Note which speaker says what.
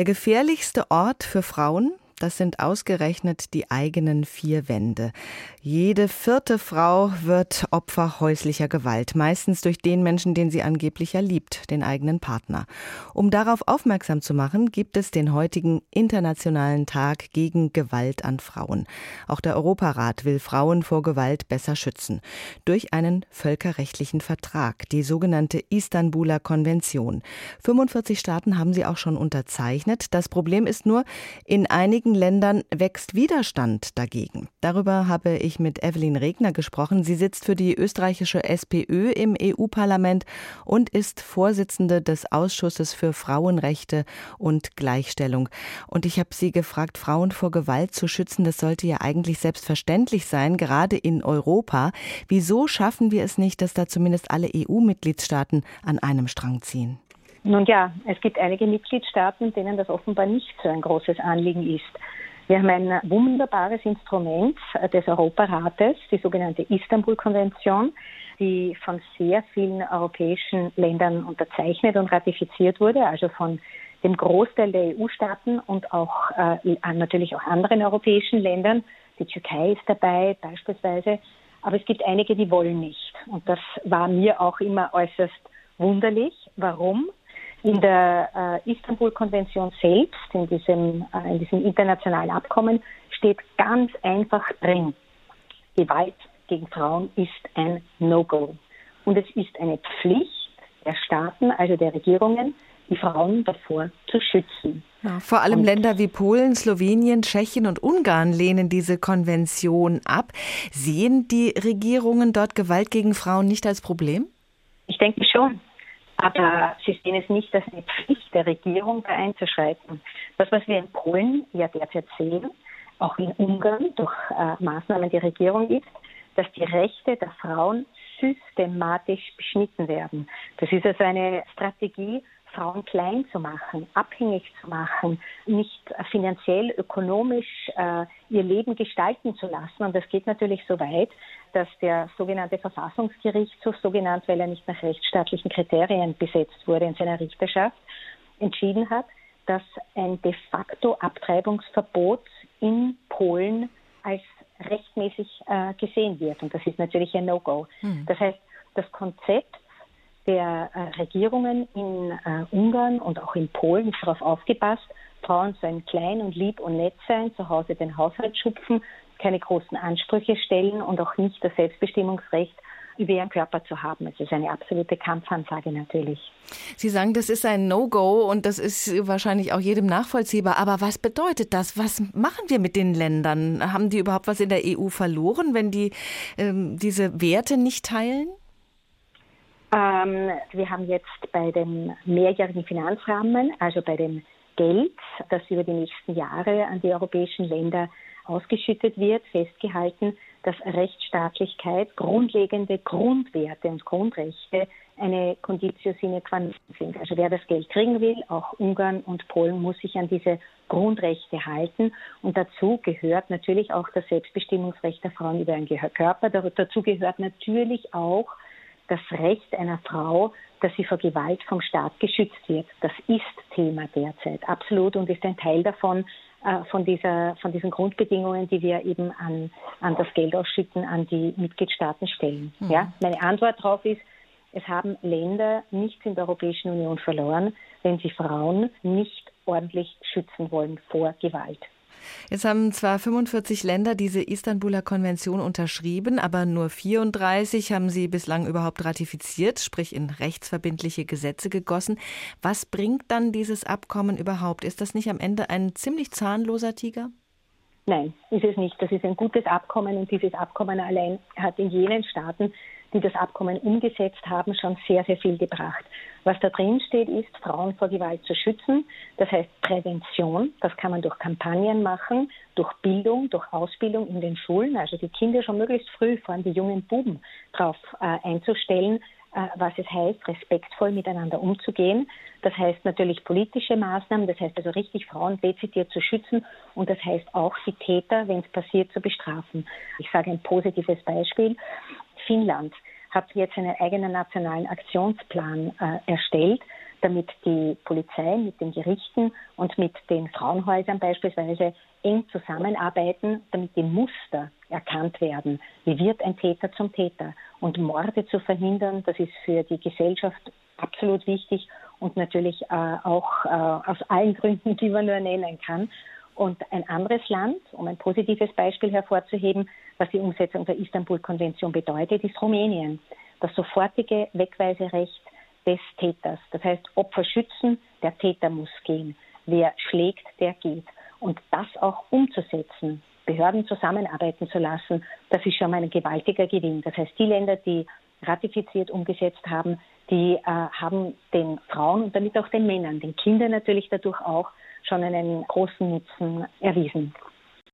Speaker 1: Der gefährlichste Ort für Frauen das sind ausgerechnet die eigenen vier Wände. Jede vierte Frau wird Opfer häuslicher Gewalt, meistens durch den Menschen, den sie angeblich liebt, den eigenen Partner. Um darauf aufmerksam zu machen, gibt es den heutigen Internationalen Tag gegen Gewalt an Frauen. Auch der Europarat will Frauen vor Gewalt besser schützen. Durch einen völkerrechtlichen Vertrag, die sogenannte Istanbuler Konvention. 45 Staaten haben sie auch schon unterzeichnet. Das Problem ist nur, in einigen einigen Ländern wächst Widerstand dagegen. Darüber habe ich mit Evelyn Regner gesprochen. Sie sitzt für die österreichische SPÖ im EU-Parlament und ist Vorsitzende des Ausschusses für Frauenrechte und Gleichstellung. Und ich habe sie gefragt, Frauen vor Gewalt zu schützen, das sollte ja eigentlich selbstverständlich sein, gerade in Europa. Wieso schaffen wir es nicht, dass da zumindest alle EU-Mitgliedstaaten an einem Strang ziehen?
Speaker 2: Nun ja, es gibt einige Mitgliedstaaten, denen das offenbar nicht so ein großes Anliegen ist. Wir haben ein wunderbares Instrument des Europarates, die sogenannte Istanbul-Konvention, die von sehr vielen europäischen Ländern unterzeichnet und ratifiziert wurde, also von dem Großteil der EU-Staaten und auch äh, natürlich auch anderen europäischen Ländern. Die Türkei ist dabei beispielsweise. Aber es gibt einige, die wollen nicht. Und das war mir auch immer äußerst wunderlich. Warum? In der äh, Istanbul-Konvention selbst, in diesem, äh, in diesem internationalen Abkommen, steht ganz einfach drin, Gewalt gegen Frauen ist ein No-Go. Und es ist eine Pflicht der Staaten, also der Regierungen, die Frauen davor zu schützen.
Speaker 1: Ja, vor allem und Länder wie Polen, Slowenien, Tschechien und Ungarn lehnen diese Konvention ab. Sehen die Regierungen dort Gewalt gegen Frauen nicht als Problem?
Speaker 2: Ich denke schon. Aber sie sehen es nicht als eine Pflicht der Regierung, da einzuschreiten. Das, was wir in Polen ja derzeit sehen, auch in Ungarn durch äh, Maßnahmen der Regierung ist, dass die Rechte der Frauen systematisch beschnitten werden. Das ist also eine Strategie, Frauen klein zu machen, abhängig zu machen, nicht finanziell, ökonomisch äh, ihr Leben gestalten zu lassen. Und das geht natürlich so weit, dass der sogenannte Verfassungsgerichtshof, so genannt, weil er nicht nach rechtsstaatlichen Kriterien besetzt wurde in seiner Richterschaft, entschieden hat, dass ein de facto Abtreibungsverbot in Polen als rechtmäßig äh, gesehen wird. Und das ist natürlich ein No-Go. Mhm. Das heißt, das Konzept der äh, Regierungen in äh, Ungarn und auch in Polen ist darauf aufgepasst, Frauen sollen klein und lieb und nett sein, zu Hause den Haushalt schupfen, keine großen Ansprüche stellen und auch nicht das Selbstbestimmungsrecht über ihren Körper zu haben. Es ist eine absolute Kampfansage natürlich.
Speaker 1: Sie sagen, das ist ein No-Go und das ist wahrscheinlich auch jedem nachvollziehbar. Aber was bedeutet das? Was machen wir mit den Ländern? Haben die überhaupt was in der EU verloren, wenn die ähm, diese Werte nicht teilen?
Speaker 2: Ähm, wir haben jetzt bei dem mehrjährigen Finanzrahmen, also bei dem Geld, das über die nächsten Jahre an die europäischen Länder ausgeschüttet wird, festgehalten, dass Rechtsstaatlichkeit, grundlegende Grundwerte und Grundrechte eine Conditio sine qua non sind. Also wer das Geld kriegen will, auch Ungarn und Polen, muss sich an diese Grundrechte halten. Und dazu gehört natürlich auch das Selbstbestimmungsrecht der Frauen über ihren Körper. Dazu gehört natürlich auch das Recht einer Frau, dass sie vor Gewalt vom Staat geschützt wird. Das ist Thema derzeit, absolut, und ist ein Teil davon, von, dieser, von diesen Grundbedingungen, die wir eben an, an das Geld ausschütten, an die Mitgliedstaaten stellen. Mhm. Ja? Meine Antwort darauf ist, es haben Länder nichts in der Europäischen Union verloren, wenn sie Frauen nicht ordentlich schützen wollen vor Gewalt.
Speaker 1: Jetzt haben zwar 45 Länder diese Istanbuler Konvention unterschrieben, aber nur 34 haben sie bislang überhaupt ratifiziert, sprich in rechtsverbindliche Gesetze gegossen. Was bringt dann dieses Abkommen überhaupt? Ist das nicht am Ende ein ziemlich zahnloser Tiger?
Speaker 2: Nein, ist es nicht. Das ist ein gutes Abkommen und dieses Abkommen allein hat in jenen Staaten die das Abkommen umgesetzt haben, schon sehr, sehr viel gebracht. Was da drin steht, ist, Frauen vor Gewalt zu schützen. Das heißt Prävention. Das kann man durch Kampagnen machen, durch Bildung, durch Ausbildung in den Schulen. Also die Kinder schon möglichst früh, vor allem die jungen Buben, darauf äh, einzustellen, äh, was es heißt, respektvoll miteinander umzugehen. Das heißt natürlich politische Maßnahmen, das heißt also richtig Frauen dezidiert zu schützen und das heißt auch die Täter, wenn es passiert, zu bestrafen. Ich sage ein positives Beispiel. Finnland hat jetzt einen eigenen nationalen Aktionsplan äh, erstellt, damit die Polizei mit den Gerichten und mit den Frauenhäusern beispielsweise eng zusammenarbeiten, damit die Muster erkannt werden. Wie wird ein Täter zum Täter? Und Morde zu verhindern, das ist für die Gesellschaft absolut wichtig und natürlich äh, auch äh, aus allen Gründen, die man nur nennen kann. Und ein anderes Land, um ein positives Beispiel hervorzuheben, was die Umsetzung der Istanbul-Konvention bedeutet, ist Rumänien. Das sofortige Wegweiserecht des Täters. Das heißt, Opfer schützen, der Täter muss gehen. Wer schlägt, der geht. Und das auch umzusetzen, Behörden zusammenarbeiten zu lassen, das ist schon mal ein gewaltiger Gewinn. Das heißt, die Länder, die ratifiziert umgesetzt haben, die äh, haben den Frauen und damit auch den Männern, den Kindern natürlich dadurch auch schon einen großen Nutzen erwiesen.